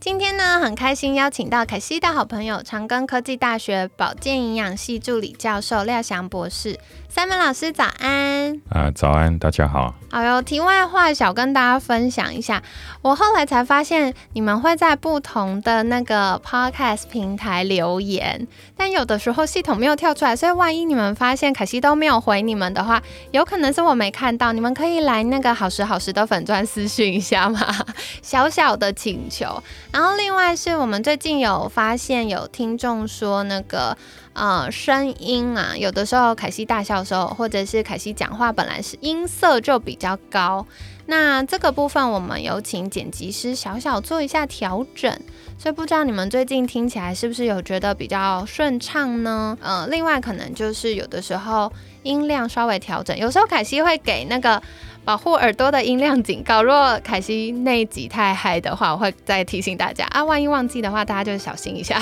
今天呢，很开心邀请到凯西的好朋友，长庚科技大学保健营养系助理教授廖翔博士。三门老师早安啊，早安，大家好。好哟，题外话，想跟大家分享一下，我后来才发现你们会在不同的那个 podcast 平台留言，但有的时候系统没有跳出来，所以万一你们发现凯西都没有回你们的话，有可能是我没看到。你们可以来那个好时好时的粉钻私讯一下吗，小小的请求。然后另外是我们最近有发现有听众说那个。呃，声音啊，有的时候凯西大笑的时候，或者是凯西讲话，本来是音色就比较高。那这个部分我们有请剪辑师小小做一下调整，所以不知道你们最近听起来是不是有觉得比较顺畅呢？呃，另外可能就是有的时候音量稍微调整，有时候凯西会给那个。保护耳朵的音量警告，如果凯西那一集太嗨的话，我会再提醒大家啊。万一忘记的话，大家就小心一下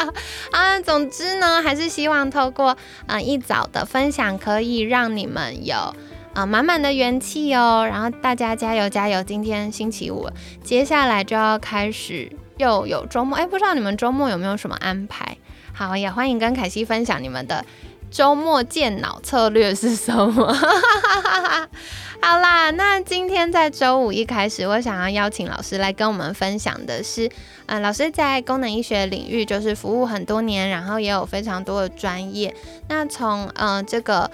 啊。总之呢，还是希望透过啊一早的分享，可以让你们有啊满满的元气哦。然后大家加油加油！今天星期五，接下来就要开始又有周末，哎，不知道你们周末有没有什么安排？好，也欢迎跟凯西分享你们的周末健脑策略是什么。好啦，那今天在周五一开始，我想要邀请老师来跟我们分享的是，嗯，老师在功能医学领域就是服务很多年，然后也有非常多的专业。那从嗯这个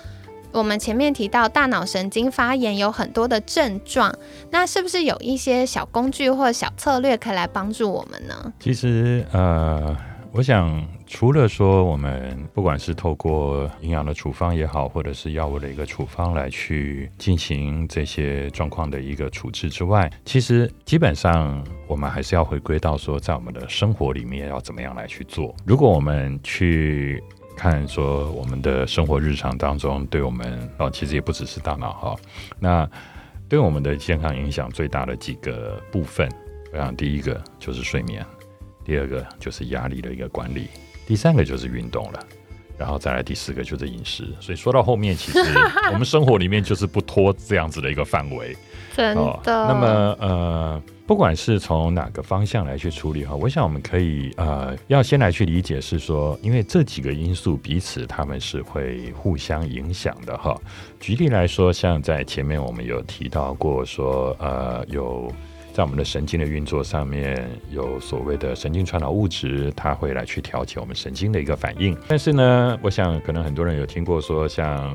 我们前面提到大脑神经发炎有很多的症状，那是不是有一些小工具或小策略可以来帮助我们呢？其实呃，我想。除了说我们不管是透过营养的处方也好，或者是药物的一个处方来去进行这些状况的一个处置之外，其实基本上我们还是要回归到说，在我们的生活里面要怎么样来去做。如果我们去看说我们的生活日常当中，对我们哦，其实也不只是大脑哈，那对我们的健康影响最大的几个部分，我想第一个就是睡眠，第二个就是压力的一个管理。第三个就是运动了，然后再来第四个就是饮食。所以说到后面，其实 我们生活里面就是不脱这样子的一个范围。真的。那么呃，不管是从哪个方向来去处理哈，我想我们可以呃，要先来去理解是说，因为这几个因素彼此他们是会互相影响的哈。举例来说，像在前面我们有提到过说呃有。在我们的神经的运作上面，有所谓的神经传导物质，它会来去调节我们神经的一个反应。但是呢，我想可能很多人有听过说，像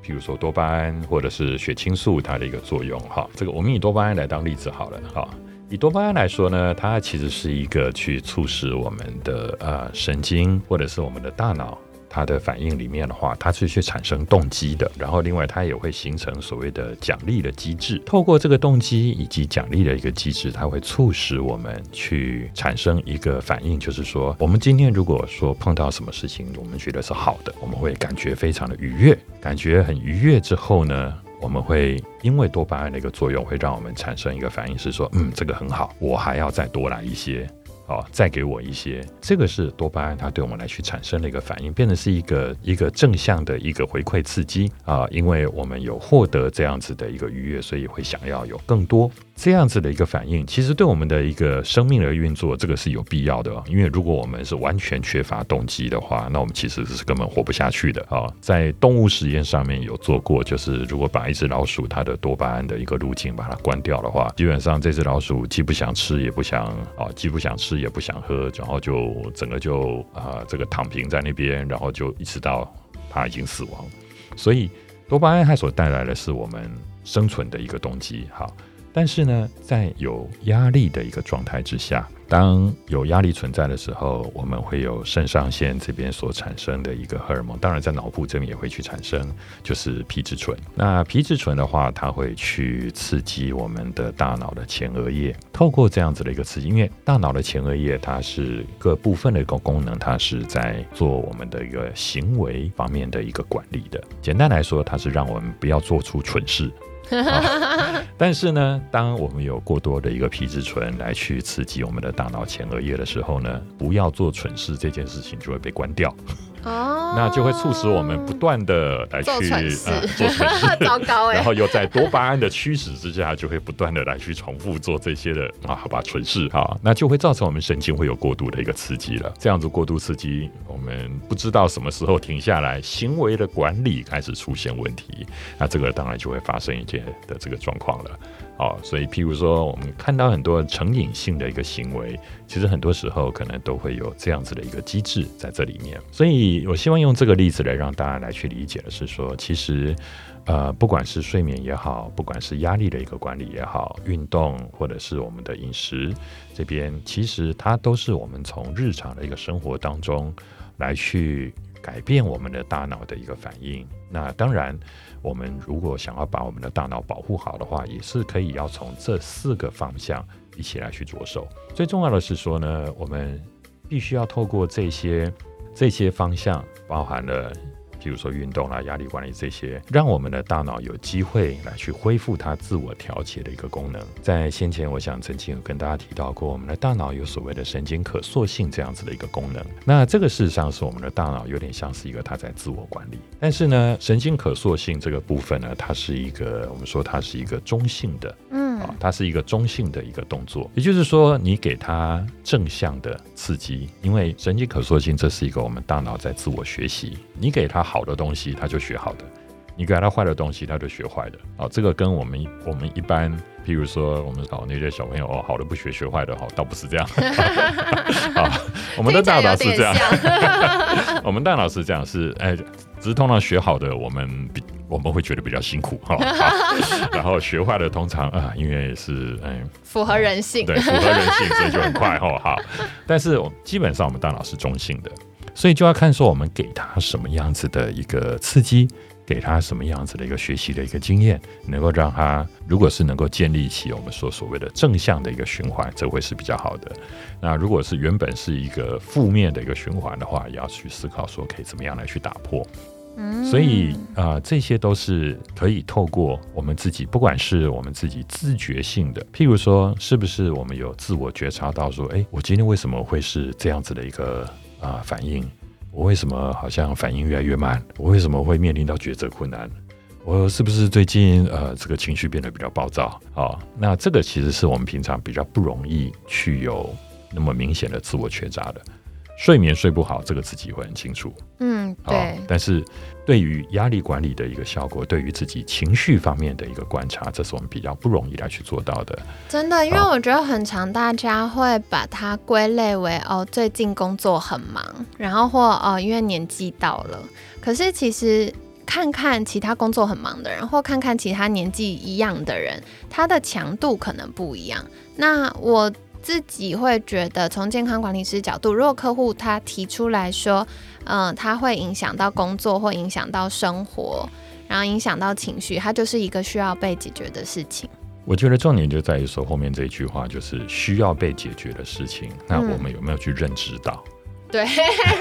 比如说多巴胺或者是血清素它的一个作用。哈，这个我们以多巴胺来当例子好了。哈，以多巴胺来说呢，它其实是一个去促使我们的呃神经或者是我们的大脑。它的反应里面的话，它是去产生动机的，然后另外它也会形成所谓的奖励的机制。透过这个动机以及奖励的一个机制，它会促使我们去产生一个反应，就是说，我们今天如果说碰到什么事情，我们觉得是好的，我们会感觉非常的愉悦，感觉很愉悦之后呢，我们会因为多巴胺的一个作用，会让我们产生一个反应，是说，嗯，这个很好，我还要再多来一些。哦，再给我一些，这个是多巴胺，它对我们来去产生了一个反应，变成是一个一个正向的一个回馈刺激啊，因为我们有获得这样子的一个愉悦，所以会想要有更多。这样子的一个反应，其实对我们的一个生命的运作，这个是有必要的。因为如果我们是完全缺乏动机的话，那我们其实是根本活不下去的啊。在动物实验上面有做过，就是如果把一只老鼠它的多巴胺的一个路径把它关掉的话，基本上这只老鼠既不想吃也不想啊，既不想吃也不想喝，然后就整个就啊这个躺平在那边，然后就一直到它已经死亡。所以多巴胺它所带来的是我们生存的一个动机，好。但是呢，在有压力的一个状态之下。当有压力存在的时候，我们会有肾上腺这边所产生的一个荷尔蒙，当然在脑部这边也会去产生，就是皮质醇。那皮质醇的话，它会去刺激我们的大脑的前额叶，透过这样子的一个刺激，因为大脑的前额叶它是各部分的一个功能，它是在做我们的一个行为方面的一个管理的。简单来说，它是让我们不要做出蠢事。但是呢，当我们有过多的一个皮质醇来去刺激我们的大脑前额叶的时候呢，不要做蠢事这件事情就会被关掉。哦，那就会促使我们不断的来去做蠢事，糟糕哎，然后又在多巴胺的驱使之下，就会不断的来去重复做这些的啊，好吧，蠢事啊，那就会造成我们神经会有过度的一个刺激了。这样子过度刺激，我们不知道什么时候停下来，行为的管理开始出现问题，那这个当然就会发生一些的这个状况了。好，所以譬如说，我们看到很多成瘾性的一个行为，其实很多时候可能都会有这样子的一个机制在这里面。所以我希望用这个例子来让大家来去理解的是说，其实，呃，不管是睡眠也好，不管是压力的一个管理也好，运动或者是我们的饮食这边，其实它都是我们从日常的一个生活当中来去改变我们的大脑的一个反应。那当然。我们如果想要把我们的大脑保护好的话，也是可以要从这四个方向一起来去着手。最重要的是说呢，我们必须要透过这些这些方向，包含了。比如说运动啦、压力管理这些，让我们的大脑有机会来去恢复它自我调节的一个功能。在先前，我想曾经有跟大家提到过，我们的大脑有所谓的神经可塑性这样子的一个功能。那这个事实上是我们的大脑有点像是一个它在自我管理。但是呢，神经可塑性这个部分呢，它是一个我们说它是一个中性的。它是一个中性的一个动作，也就是说，你给它正向的刺激，因为神经可塑性这是一个我们大脑在自我学习，你给它好的东西，它就学好的；你给它坏的东西，它就学坏的。啊，这个跟我们我们一般，譬如说我们搞那些小朋友哦，好的不学，学坏的哈，倒不是这样。啊，我们的大脑是这样，我们大脑是这样，是哎。只是通常学好的，我们比我们会觉得比较辛苦哈，然后学坏的通常啊，因为是哎符合人性，对符合人性，所以就很快哈好。但是基本上我们大脑是中性的，所以就要看说我们给他什么样子的一个刺激，给他什么样子的一个学习的一个经验，能够让他如果是能够建立起我们说所谓的正向的一个循环，这会是比较好的。那如果是原本是一个负面的一个循环的话，也要去思考说可以怎么样来去打破。所以啊，这些都是可以透过我们自己，不管是我们自己自觉性的，譬如说，是不是我们有自我觉察到说，哎，我今天为什么会是这样子的一个啊反应？我为什么好像反应越来越慢？我为什么会面临到抉择困难？我是不是最近呃这个情绪变得比较暴躁？啊，那这个其实是我们平常比较不容易去有。那么明显的自我觉察的睡眠睡不好，这个自己会很清楚。嗯，对。但是对于压力管理的一个效果，对于自己情绪方面的一个观察，这是我们比较不容易来去做到的。真的，因为我觉得很常，大家会把它归类为哦，最近工作很忙，然后或哦，因为年纪到了。可是其实看看其他工作很忙的人，或看看其他年纪一样的人，他的强度可能不一样。那我。自己会觉得，从健康管理师角度，如果客户他提出来说，嗯，他会影响到工作或影响到生活，然后影响到情绪，它就是一个需要被解决的事情。我觉得重点就在于说后面这一句话，就是需要被解决的事情。那我们有没有去认知到？对，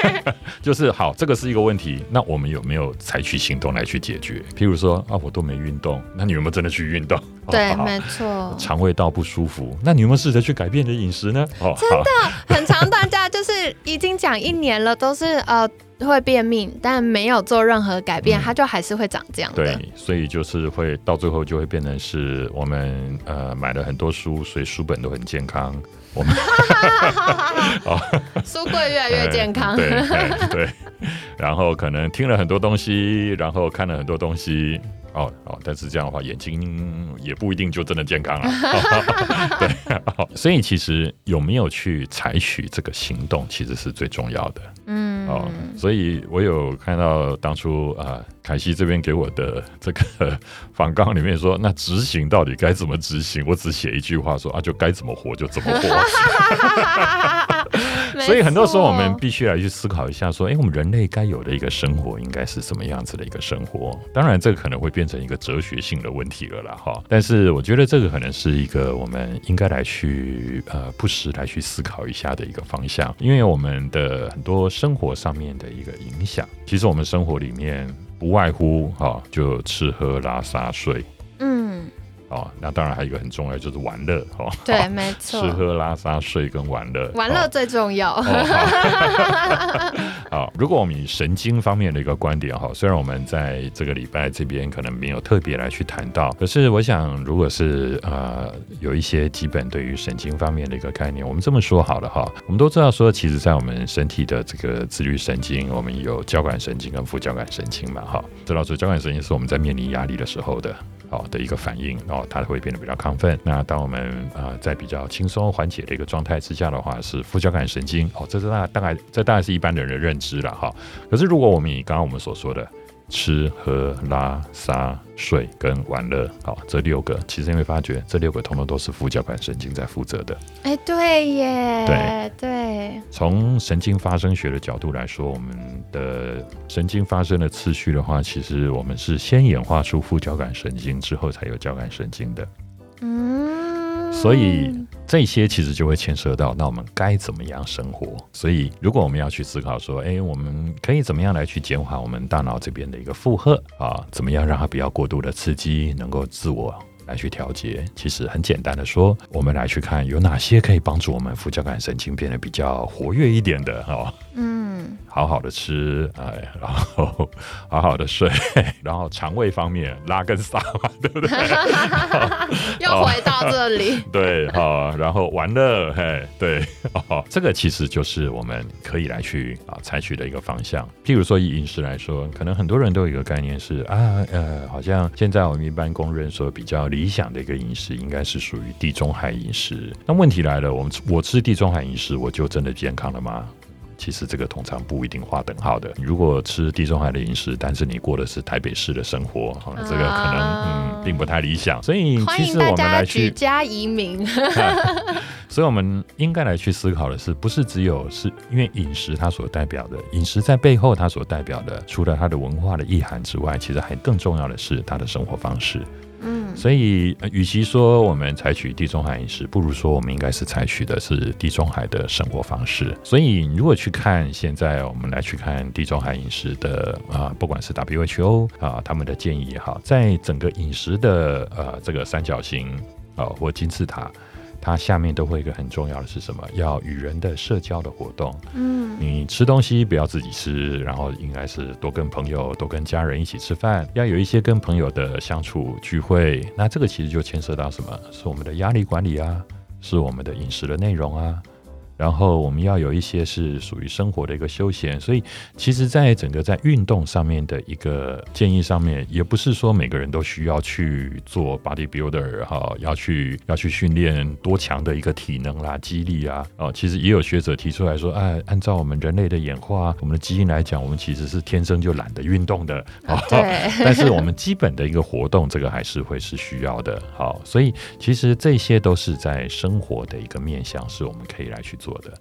就是好，这个是一个问题。那我们有没有采取行动来去解决？譬如说啊，我都没运动，那你有没有真的去运动？对，没错。肠胃道不舒服，那你有没有试着去改变你的饮食呢？哦，真的很长，大家就是已经讲一年了，都是呃会便秘，但没有做任何改变，它就还是会长这样。对，所以就是会到最后就会变成是我们呃买了很多书，所以书本都很健康。我们。书柜越来越健康，对对，然后可能听了很多东西，然后看了很多东西，哦哦，但是这样的话，眼睛也不一定就真的健康啊。对，所以其实有没有去采取这个行动，其实是最重要的。嗯，哦，所以我有看到当初啊，凯西这边给我的 这个访纲里面说，那执行到底该怎么执行？我只写一句话说啊，就该怎么活就怎么活。所以很多时候我们必须来去思考一下，说，哎，我们人类该有的一个生活应该是什么样子的一个生活？当然，这个可能会变成一个哲学性的问题了啦，哈。但是我觉得这个可能是一个我们应该来去呃不时来去思考一下的一个方向，因为我们的很多生活上面的一个影响，其实我们生活里面不外乎哈，就吃喝拉撒睡。哦，那当然还有一个很重要就是玩乐哦，对，没错，吃喝拉撒睡跟玩乐，玩乐最重要。好，如果我们以神经方面的一个观点哈，虽然我们在这个礼拜这边可能没有特别来去谈到，可是我想，如果是呃有一些基本对于神经方面的一个概念，我们这么说好了哈，我们都知道说，其实在我们身体的这个自律神经，我们有交感神经跟副交感神经嘛，哈，知道说交感神经是我们在面临压力的时候的。好的一个反应，然后它会变得比较亢奋。那当我们啊在比较轻松缓解的一个状态之下的话，是副交感神经。哦，这是大大概这大概是一般人的认知了哈。可是如果我们以刚刚我们所说的。吃喝拉撒睡跟玩乐，好，这六个其实你会发觉，这六个通通都是副交感神经在负责的。哎，对耶，对对。从神经发生学的角度来说，我们的神经发生的次序的话，其实我们是先演化出副交感神经，之后才有交感神经的。所以这些其实就会牵涉到，那我们该怎么样生活？所以如果我们要去思考说，哎，我们可以怎么样来去减缓我们大脑这边的一个负荷啊？怎么样让它不要过度的刺激，能够自我来去调节？其实很简单的说，我们来去看有哪些可以帮助我们副交感神经变得比较活跃一点的哦。嗯。好好的吃，哎，然后好好的睡，然后肠胃方面拉跟撒嘛，对不对？又回到这里，对，好，然后玩乐，嘿，对，哦，这个其实就是我们可以来去啊采取的一个方向。譬如说以饮食来说，可能很多人都有一个概念是啊，呃，好像现在我们一般公认说比较理想的一个饮食应该是属于地中海饮食。那问题来了，我们我吃地中海饮食，我就真的健康了吗？其实这个通常不一定划等号的。如果吃地中海的饮食，但是你过的是台北市的生活，这个可能嗯并不太理想。所以其实我们来去举家移民。所以我们应该来去思考的是，不是只有是因为饮食它所代表的饮食在背后它所代表的，除了它的文化的意涵之外，其实还更重要的是它的生活方式。嗯，所以与其说我们采取地中海饮食，不如说我们应该是采取的是地中海的生活方式。所以如果去看现在我们来去看地中海饮食的啊，不管是 WHO 啊他们的建议也好，在整个饮食的呃这个三角形啊或金字塔。它下面都会一个很重要的是什么？要与人的社交的活动。嗯，你吃东西不要自己吃，然后应该是多跟朋友、多跟家人一起吃饭，要有一些跟朋友的相处聚会。那这个其实就牵涉到什么？是我们的压力管理啊，是我们的饮食的内容啊。然后我们要有一些是属于生活的一个休闲，所以其实，在整个在运动上面的一个建议上面，也不是说每个人都需要去做 body builder 哈，要去要去训练多强的一个体能啦、肌力啊。哦，其实也有学者提出来说，哎，按照我们人类的演化、我们的基因来讲，我们其实是天生就懒得运动的。对。但是我们基本的一个活动，这个还是会是需要的。好，所以其实这些都是在生活的一个面向，是我们可以来去。做的，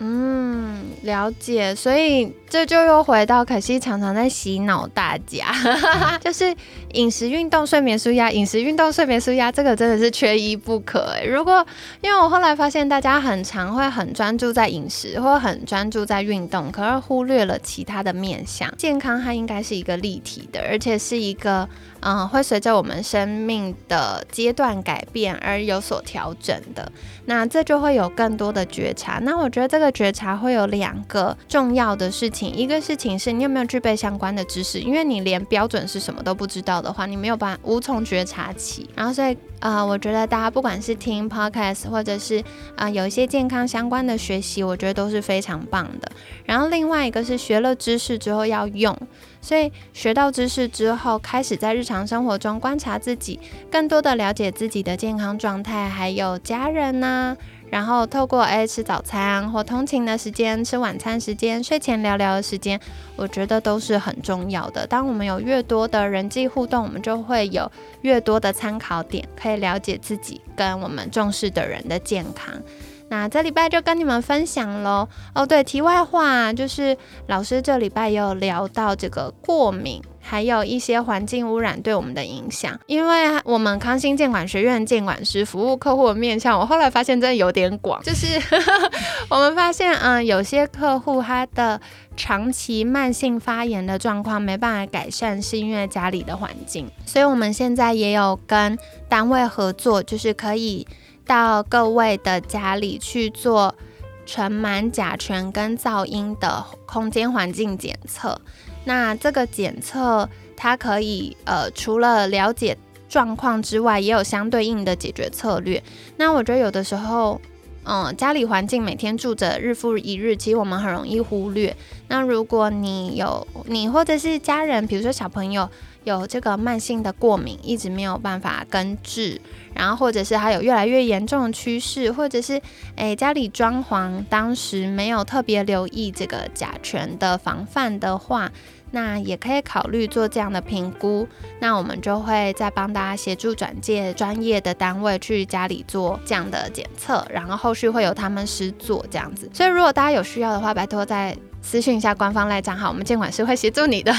嗯，了解，所以这就又回到可惜常常在洗脑大家，就是饮食、运动、睡眠、舒压，饮食、运动、睡眠、舒压，这个真的是缺一不可。哎，如果因为我后来发现，大家很常会很专注在饮食，或很专注在运动，可是忽略了其他的面向。健康它应该是一个立体的，而且是一个。嗯，会随着我们生命的阶段改变而有所调整的。那这就会有更多的觉察。那我觉得这个觉察会有两个重要的事情，一个事情是你有没有具备相关的知识，因为你连标准是什么都不知道的话，你没有办法无从觉察起。然后所以呃，我觉得大家不管是听 podcast 或者是啊有一些健康相关的学习，我觉得都是非常棒的。然后另外一个是学了知识之后要用。所以学到知识之后，开始在日常生活中观察自己，更多的了解自己的健康状态，还有家人呐。然后透过诶吃早餐或通勤的时间、吃晚餐时间、睡前聊聊的时间，我觉得都是很重要的。当我们有越多的人际互动，我们就会有越多的参考点，可以了解自己跟我们重视的人的健康。那这礼拜就跟你们分享喽。哦，对，题外话就是老师这礼拜也有聊到这个过敏，还有一些环境污染对我们的影响。因为我们康心监管学院监管师服务客户的面向，我后来发现真的有点广。就是 我们发现，嗯，有些客户他的长期慢性发炎的状况没办法改善，是因为家里的环境。所以我们现在也有跟单位合作，就是可以。到各位的家里去做尘螨、甲醛跟噪音的空间环境检测。那这个检测它可以呃，除了了解状况之外，也有相对应的解决策略。那我觉得有的时候，嗯，家里环境每天住着日复一日，其实我们很容易忽略。那如果你有你或者是家人，比如说小朋友。有这个慢性的过敏，一直没有办法根治，然后或者是还有越来越严重的趋势，或者是诶家里装潢当时没有特别留意这个甲醛的防范的话，那也可以考虑做这样的评估。那我们就会再帮大家协助转介专业的单位去家里做这样的检测，然后后续会有他们师做这样子。所以如果大家有需要的话，拜托在。私讯一下官方赖账号，我们监管是会协助你的，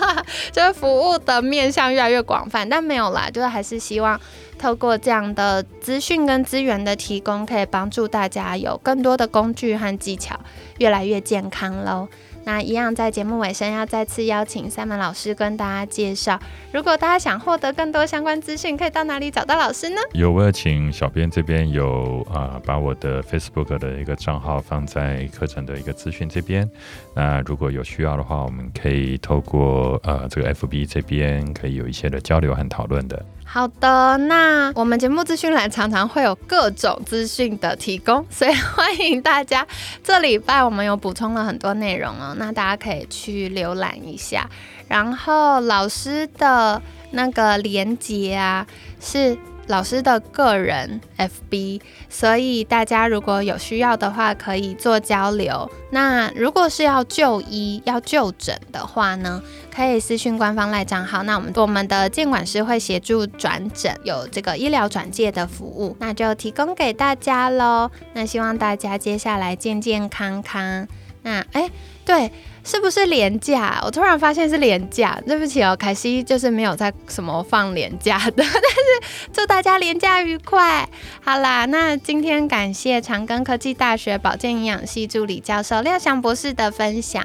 就是服务的面向越来越广泛，但没有啦，就是还是希望透过这样的资讯跟资源的提供，可以帮助大家有更多的工具和技巧，越来越健康喽。那一样，在节目尾声要再次邀请三门老师跟大家介绍。如果大家想获得更多相关资讯，可以到哪里找到老师呢？有，我请小编这边有啊，把我的 Facebook 的一个账号放在课程的一个资讯这边。那如果有需要的话，我们可以透过呃这个 FB 这边可以有一些的交流和讨论的。好的，那我们节目资讯栏常常会有各种资讯的提供，所以欢迎大家。这礼拜我们有补充了很多内容哦，那大家可以去浏览一下。然后老师的那个连接啊，是。老师的个人 FB，所以大家如果有需要的话，可以做交流。那如果是要就医、要就诊的话呢，可以私讯官方赖账号。那我们我们的监管师会协助转诊，有这个医疗转介的服务，那就提供给大家喽。那希望大家接下来健健康康。那哎，对。是不是廉价？我突然发现是廉价，对不起哦，凯西就是没有在什么放廉价的，但是祝大家廉价愉快。好啦，那今天感谢长庚科技大学保健营养系助理教授廖翔博士的分享，